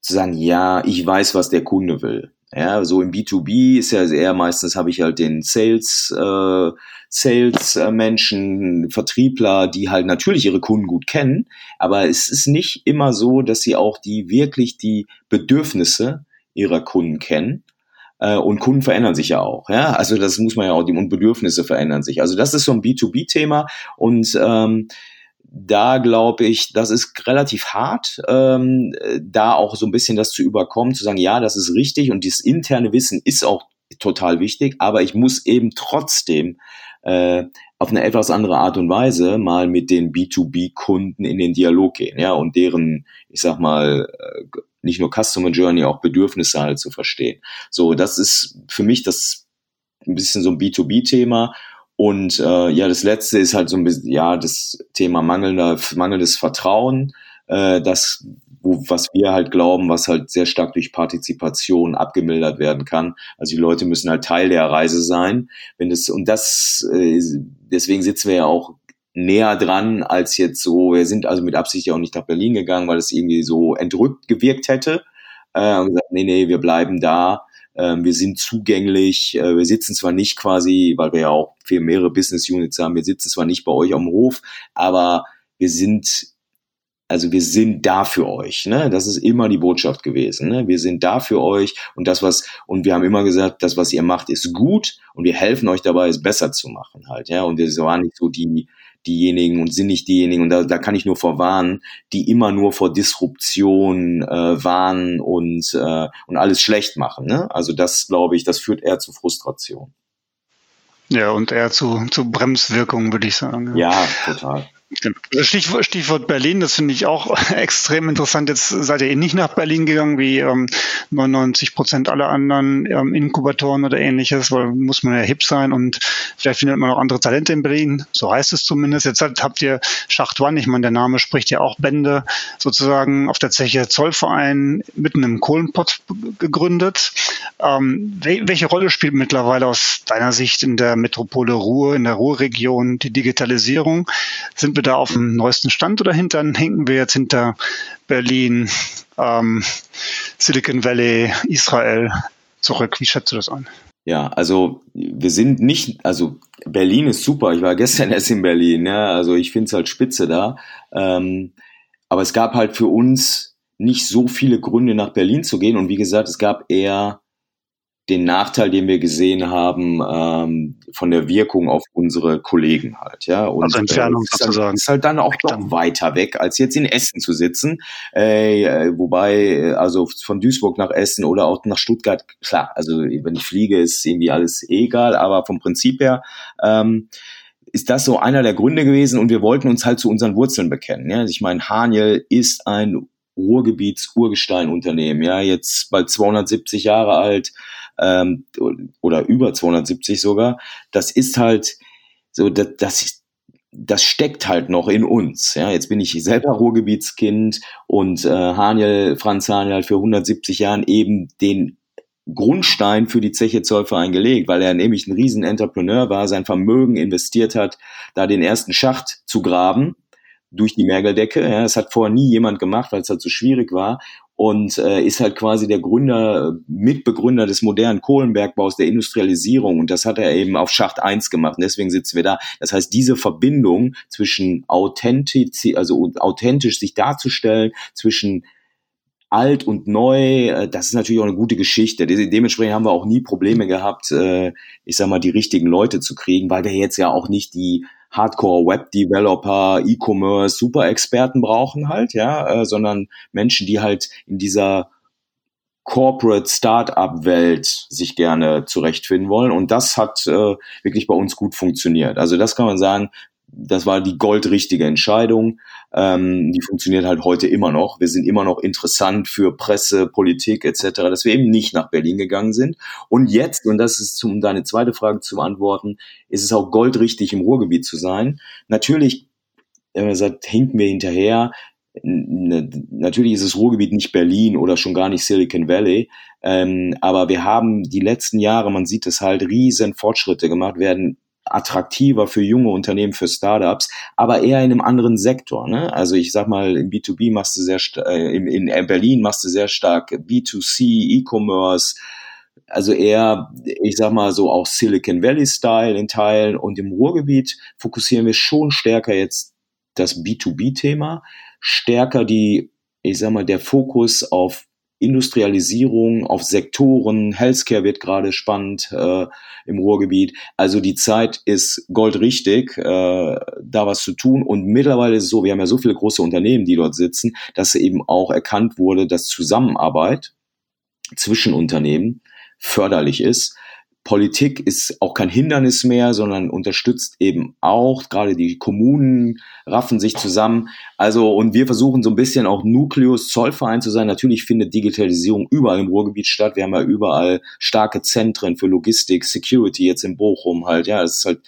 zu sagen, ja, ich weiß, was der Kunde will. Ja, so im B2B ist ja eher meistens habe ich halt den Sales, äh, Sales Menschen, Vertriebler, die halt natürlich ihre Kunden gut kennen, aber es ist nicht immer so, dass sie auch die wirklich die Bedürfnisse ihrer Kunden kennen. Äh, und Kunden verändern sich ja auch, ja. Also das muss man ja auch, die und Bedürfnisse verändern sich. Also das ist so ein B2B-Thema und ähm, da glaube ich, das ist relativ hart, ähm, da auch so ein bisschen das zu überkommen, zu sagen, ja, das ist richtig und dieses interne Wissen ist auch total wichtig, aber ich muss eben trotzdem äh, auf eine etwas andere Art und Weise mal mit den B2B-Kunden in den Dialog gehen, ja, und deren, ich sag mal, äh, nicht nur Customer Journey, auch Bedürfnisse halt zu verstehen. So, das ist für mich das ein bisschen so ein B2B-Thema und äh, ja, das letzte ist halt so ein bisschen, ja, das Thema mangelnder, mangelndes Vertrauen, äh, das, wo, was wir halt glauben, was halt sehr stark durch Partizipation abgemildert werden kann. Also die Leute müssen halt Teil der Reise sein. Wenn das, und das, äh, deswegen sitzen wir ja auch näher dran als jetzt so, wir sind also mit Absicht ja auch nicht nach Berlin gegangen, weil es irgendwie so entrückt gewirkt hätte. Äh, gesagt, nee, nee, wir bleiben da ähm, wir sind zugänglich. Äh, wir sitzen zwar nicht quasi, weil wir ja auch viel mehrere Business Units haben, wir sitzen zwar nicht bei euch am Hof, aber wir sind also wir sind da für euch, ne? Das ist immer die Botschaft gewesen, ne? Wir sind da für euch und das was und wir haben immer gesagt, das was ihr macht ist gut und wir helfen euch dabei es besser zu machen halt, ja? Und wir waren nicht so die diejenigen und sind nicht diejenigen, und da, da kann ich nur vorwarnen, die immer nur vor Disruption äh, warnen und, äh, und alles schlecht machen. Ne? Also das, glaube ich, das führt eher zu Frustration. Ja, und eher zu, zu Bremswirkungen, würde ich sagen. Ja, total. Stichwort, Stichwort Berlin, das finde ich auch extrem interessant. Jetzt seid ihr eh nicht nach Berlin gegangen, wie ähm, 99 Prozent aller anderen ähm, Inkubatoren oder ähnliches, weil muss man ja hip sein und vielleicht findet man auch andere Talente in Berlin. So heißt es zumindest. Jetzt habt ihr Schacht One, ich meine, der Name spricht ja auch Bände, sozusagen auf der Zeche Zollverein mitten im Kohlenpott gegründet. Ähm, welche Rolle spielt mittlerweile aus deiner Sicht in der Metropole Ruhr, in der Ruhrregion die Digitalisierung? Sind wir da auf dem neuesten Stand oder hinter, hinken wir jetzt hinter Berlin, ähm, Silicon Valley, Israel zurück? Wie schätzt du das an? Ja, also wir sind nicht, also Berlin ist super. Ich war gestern erst in Berlin, ja, also ich finde es halt spitze da. Ähm, aber es gab halt für uns nicht so viele Gründe, nach Berlin zu gehen. Und wie gesagt, es gab eher den Nachteil, den wir gesehen haben, ähm, von der Wirkung auf unsere Kollegen halt, ja. Und also Entfernung äh, ist, sozusagen. ist halt dann auch doch weiter weg, als jetzt in Essen zu sitzen. Äh, wobei, äh, also von Duisburg nach Essen oder auch nach Stuttgart, klar, also wenn ich fliege, ist irgendwie alles egal, aber vom Prinzip her, ähm, ist das so einer der Gründe gewesen und wir wollten uns halt zu unseren Wurzeln bekennen. Ja? Also ich meine, Haniel ist ein Ruhrgebiets-Urgestein-Unternehmen, ja, jetzt bald 270 Jahre alt, ähm, oder über 270 sogar, das ist halt so, das, das, das steckt halt noch in uns. Ja, jetzt bin ich selber Ruhrgebietskind und äh, Haniel, Franz Haniel hat für 170 Jahren eben den Grundstein für die Zeche Zollverein gelegt, weil er nämlich ein riesen Entrepreneur war, sein Vermögen investiert hat, da den ersten Schacht zu graben durch die Mergeldecke. Ja, das hat vorher nie jemand gemacht, weil es halt so schwierig war und äh, ist halt quasi der Gründer, Mitbegründer des modernen Kohlenbergbaus, der Industrialisierung und das hat er eben auf Schacht 1 gemacht und deswegen sitzen wir da. Das heißt, diese Verbindung zwischen authentisch, also authentisch sich darzustellen, zwischen alt und neu, äh, das ist natürlich auch eine gute Geschichte. Dementsprechend haben wir auch nie Probleme gehabt, äh, ich sag mal, die richtigen Leute zu kriegen, weil wir jetzt ja auch nicht die Hardcore-Web-Developer, E-Commerce, Super-Experten brauchen halt, ja, äh, sondern Menschen, die halt in dieser Corporate Startup-Welt sich gerne zurechtfinden wollen. Und das hat äh, wirklich bei uns gut funktioniert. Also das kann man sagen, das war die goldrichtige Entscheidung. Ähm, die funktioniert halt heute immer noch. Wir sind immer noch interessant für Presse, Politik etc., dass wir eben nicht nach Berlin gegangen sind. Und jetzt, und das ist um deine zweite Frage zu beantworten, ist es auch goldrichtig im Ruhrgebiet zu sein. Natürlich, äh, gesagt, hinken wir hinterher. Natürlich ist das Ruhrgebiet nicht Berlin oder schon gar nicht Silicon Valley, ähm, aber wir haben die letzten Jahre, man sieht es halt, riesen Fortschritte gemacht, werden attraktiver für junge Unternehmen, für Startups, aber eher in einem anderen Sektor. Ne? Also ich sag mal, im B2B machst du sehr, äh, in, in Berlin machst du sehr stark B2C, E-Commerce, also eher, ich sag mal so auch Silicon Valley Style in Teilen und im Ruhrgebiet fokussieren wir schon stärker jetzt das B2B-Thema, stärker die, ich sag mal, der Fokus auf Industrialisierung auf Sektoren, Healthcare wird gerade spannend äh, im Ruhrgebiet. Also die Zeit ist goldrichtig, äh, da was zu tun. Und mittlerweile ist es so, wir haben ja so viele große Unternehmen, die dort sitzen, dass eben auch erkannt wurde, dass Zusammenarbeit zwischen Unternehmen förderlich ist. Politik ist auch kein Hindernis mehr, sondern unterstützt eben auch. Gerade die Kommunen raffen sich zusammen. Also, und wir versuchen so ein bisschen auch Nukleus Zollverein zu sein. Natürlich findet Digitalisierung überall im Ruhrgebiet statt. Wir haben ja überall starke Zentren für Logistik, Security jetzt in Bochum halt. Ja, es ist halt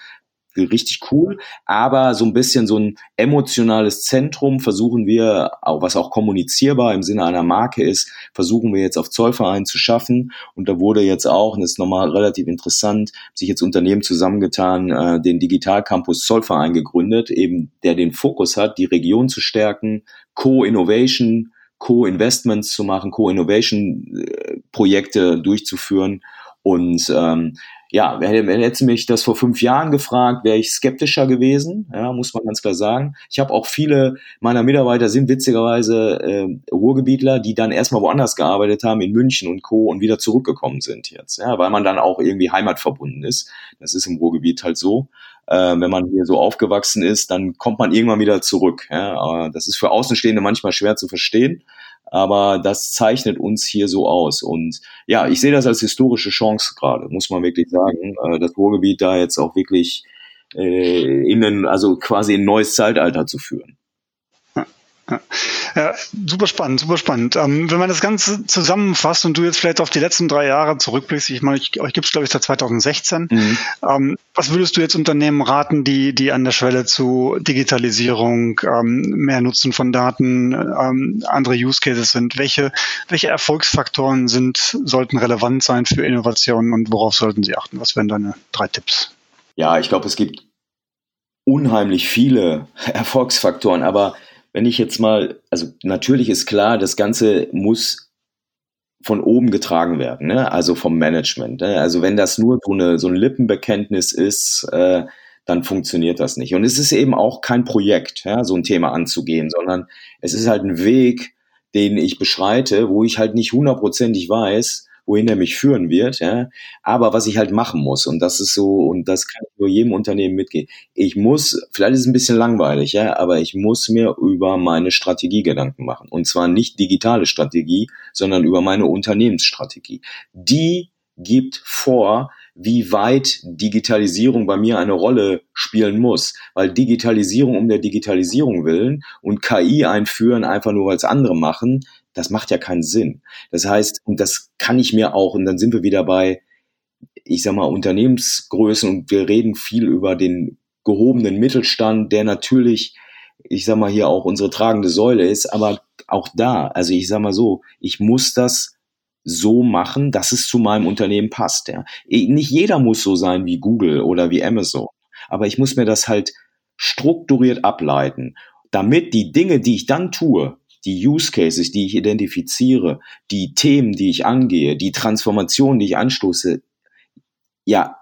richtig cool, aber so ein bisschen so ein emotionales Zentrum versuchen wir, auch was auch kommunizierbar im Sinne einer Marke ist, versuchen wir jetzt auf Zollverein zu schaffen. Und da wurde jetzt auch, und das ist nochmal relativ interessant, sich jetzt Unternehmen zusammengetan, äh, den Digital Campus Zollverein gegründet, eben der den Fokus hat, die Region zu stärken, Co-Innovation, Co-Investments zu machen, Co-Innovation-Projekte äh, durchzuführen und ähm, ja, hätte mich das vor fünf Jahren gefragt, wäre ich skeptischer gewesen, ja, muss man ganz klar sagen. Ich habe auch viele meiner Mitarbeiter sind witzigerweise äh, Ruhrgebietler, die dann erstmal woanders gearbeitet haben, in München und Co. und wieder zurückgekommen sind jetzt, ja, weil man dann auch irgendwie heimatverbunden ist. Das ist im Ruhrgebiet halt so. Äh, wenn man hier so aufgewachsen ist, dann kommt man irgendwann wieder zurück. Ja. Aber das ist für Außenstehende manchmal schwer zu verstehen aber das zeichnet uns hier so aus. Und ja, ich sehe das als historische Chance gerade, muss man wirklich sagen, äh, das Ruhrgebiet da jetzt auch wirklich äh, in ein, also quasi ein neues Zeitalter zu führen. Ja, super spannend, super spannend. Ähm, wenn man das Ganze zusammenfasst und du jetzt vielleicht auf die letzten drei Jahre zurückblickst, ich meine, ich, euch gibt es, glaube ich, seit 2016. Mhm. Ähm, was würdest du jetzt Unternehmen raten, die, die an der Schwelle zu Digitalisierung, ähm, mehr Nutzen von Daten, ähm, andere Use Cases sind? Welche, welche Erfolgsfaktoren sind, sollten relevant sein für Innovationen und worauf sollten sie achten? Was wären deine drei Tipps? Ja, ich glaube, es gibt unheimlich viele Erfolgsfaktoren, aber wenn ich jetzt mal, also natürlich ist klar, das Ganze muss von oben getragen werden, ne? also vom Management. Ne? Also wenn das nur so, eine, so ein Lippenbekenntnis ist, äh, dann funktioniert das nicht. Und es ist eben auch kein Projekt, ja, so ein Thema anzugehen, sondern es ist halt ein Weg, den ich beschreite, wo ich halt nicht hundertprozentig weiß, wohin er mich führen wird, ja. Aber was ich halt machen muss, und das ist so, und das kann ich nur jedem Unternehmen mitgehen. Ich muss, vielleicht ist es ein bisschen langweilig, ja, aber ich muss mir über meine Strategie Gedanken machen. Und zwar nicht digitale Strategie, sondern über meine Unternehmensstrategie. Die gibt vor, wie weit Digitalisierung bei mir eine Rolle spielen muss. Weil Digitalisierung um der Digitalisierung willen und KI einführen, einfach nur weil es andere machen, das macht ja keinen Sinn. Das heißt, und das kann ich mir auch, und dann sind wir wieder bei, ich sag mal, Unternehmensgrößen und wir reden viel über den gehobenen Mittelstand, der natürlich, ich sag mal, hier auch unsere tragende Säule ist, aber auch da, also ich sag mal so, ich muss das so machen, dass es zu meinem Unternehmen passt. Ja. Nicht jeder muss so sein wie Google oder wie Amazon, aber ich muss mir das halt strukturiert ableiten damit die Dinge, die ich dann tue, die Use Cases, die ich identifiziere, die Themen, die ich angehe, die Transformation, die ich anstoße, ja,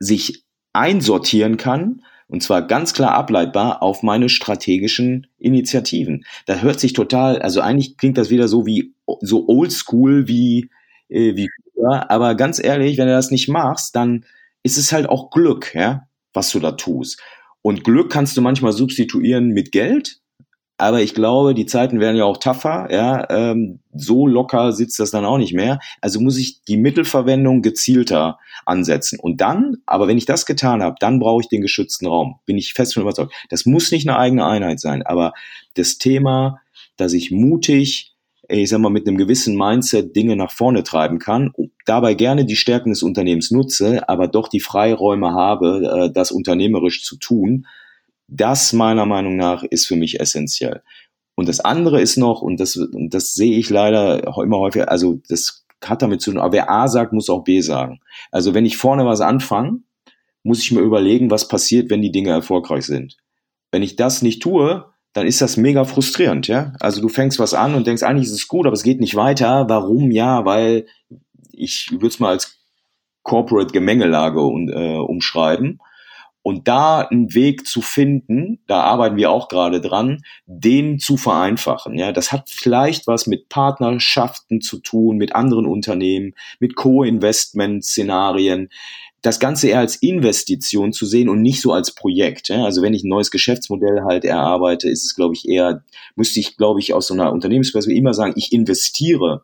sich einsortieren kann und zwar ganz klar ableitbar auf meine strategischen Initiativen. Da hört sich total, also eigentlich klingt das wieder so wie so oldschool wie äh, wie früher, aber ganz ehrlich, wenn du das nicht machst, dann ist es halt auch Glück, ja, was du da tust. Und Glück kannst du manchmal substituieren mit Geld, aber ich glaube, die Zeiten werden ja auch tougher, ja, ähm, so locker sitzt das dann auch nicht mehr. Also muss ich die Mittelverwendung gezielter ansetzen. Und dann, aber wenn ich das getan habe, dann brauche ich den geschützten Raum. Bin ich fest von überzeugt. Das muss nicht eine eigene Einheit sein, aber das Thema, dass ich mutig, ich sag mal, mit einem gewissen Mindset Dinge nach vorne treiben kann, dabei gerne die Stärken des Unternehmens nutze, aber doch die Freiräume habe, äh, das unternehmerisch zu tun, das meiner Meinung nach ist für mich essentiell. Und das andere ist noch, und das, und das sehe ich leider immer häufiger, also das hat damit zu tun, aber wer A sagt, muss auch B sagen. Also wenn ich vorne was anfange, muss ich mir überlegen, was passiert, wenn die Dinge erfolgreich sind. Wenn ich das nicht tue, dann ist das mega frustrierend, ja. Also du fängst was an und denkst, eigentlich ist es gut, aber es geht nicht weiter. Warum? Ja, weil ich würde es mal als Corporate Gemengelage und, äh, umschreiben. Und da einen Weg zu finden, da arbeiten wir auch gerade dran, den zu vereinfachen. Ja, das hat vielleicht was mit Partnerschaften zu tun, mit anderen Unternehmen, mit Co-Investment-Szenarien. Das Ganze eher als Investition zu sehen und nicht so als Projekt. Ja? Also wenn ich ein neues Geschäftsmodell halt erarbeite, ist es, glaube ich, eher, müsste ich, glaube ich, aus so einer Unternehmensperspektive immer sagen, ich investiere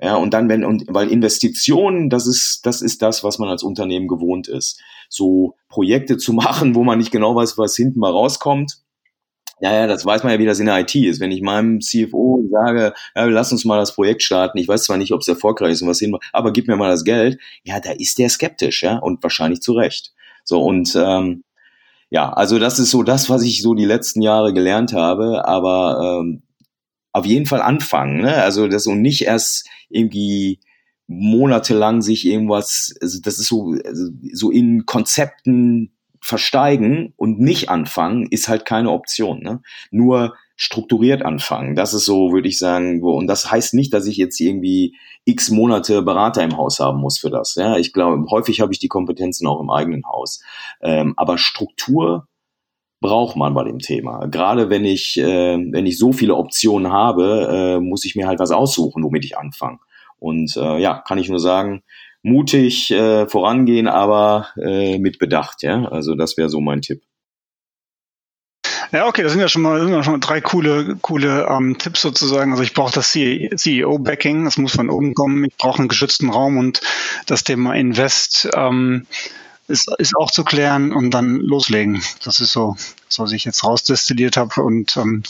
ja, und dann, wenn, und weil Investitionen, das ist, das ist das, was man als Unternehmen gewohnt ist. So Projekte zu machen, wo man nicht genau weiß, was hinten mal rauskommt. Ja, ja, das weiß man ja, wie das in der IT ist. Wenn ich meinem CFO sage, ja, lass uns mal das Projekt starten, ich weiß zwar nicht, ob es erfolgreich ist und was hin, aber gib mir mal das Geld, ja, da ist der skeptisch, ja, und wahrscheinlich zu Recht. So, und ähm, ja, also das ist so das, was ich so die letzten Jahre gelernt habe, aber ähm, auf jeden Fall anfangen. Ne? Also das und nicht erst irgendwie monatelang sich irgendwas, also das ist so, also so in Konzepten versteigen und nicht anfangen, ist halt keine Option. Ne? Nur strukturiert anfangen. Das ist so, würde ich sagen, wo, und das heißt nicht, dass ich jetzt irgendwie x Monate Berater im Haus haben muss für das. Ja, ich glaube, häufig habe ich die Kompetenzen auch im eigenen Haus. Ähm, aber Struktur braucht man bei dem Thema. Gerade wenn ich, äh, wenn ich so viele Optionen habe, äh, muss ich mir halt was aussuchen, womit ich anfange. Und äh, ja, kann ich nur sagen, mutig äh, vorangehen, aber äh, mit Bedacht. Ja, also das wäre so mein Tipp. Ja, okay, das sind ja schon mal, sind ja schon mal drei coole, coole ähm, Tipps sozusagen. Also ich brauche das CEO-Backing, das muss von oben kommen. Ich brauche einen geschützten Raum und das Thema Invest. Ähm, ist, ist auch zu klären und dann loslegen. Das ist so, was ich jetzt rausdestilliert habe. Und ähm,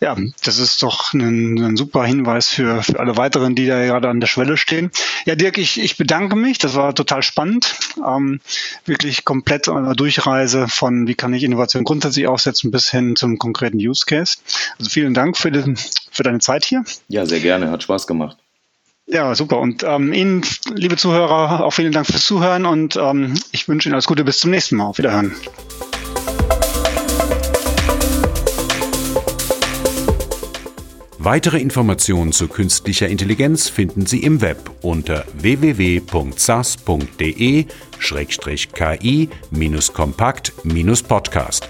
ja, das ist doch ein, ein super Hinweis für, für alle weiteren, die da gerade an der Schwelle stehen. Ja, Dirk, ich, ich bedanke mich. Das war total spannend. Ähm, wirklich komplett eine Durchreise von, wie kann ich Innovation grundsätzlich aufsetzen, bis hin zum konkreten Use Case. Also vielen Dank für, den, für deine Zeit hier. Ja, sehr gerne. Hat Spaß gemacht. Ja, super. Und ähm, Ihnen, liebe Zuhörer, auch vielen Dank fürs Zuhören und ähm, ich wünsche Ihnen alles Gute bis zum nächsten Mal. Auf Wiederhören. Weitere Informationen zu künstlicher Intelligenz finden Sie im Web unter www.sas.de-ki-kompakt-podcast.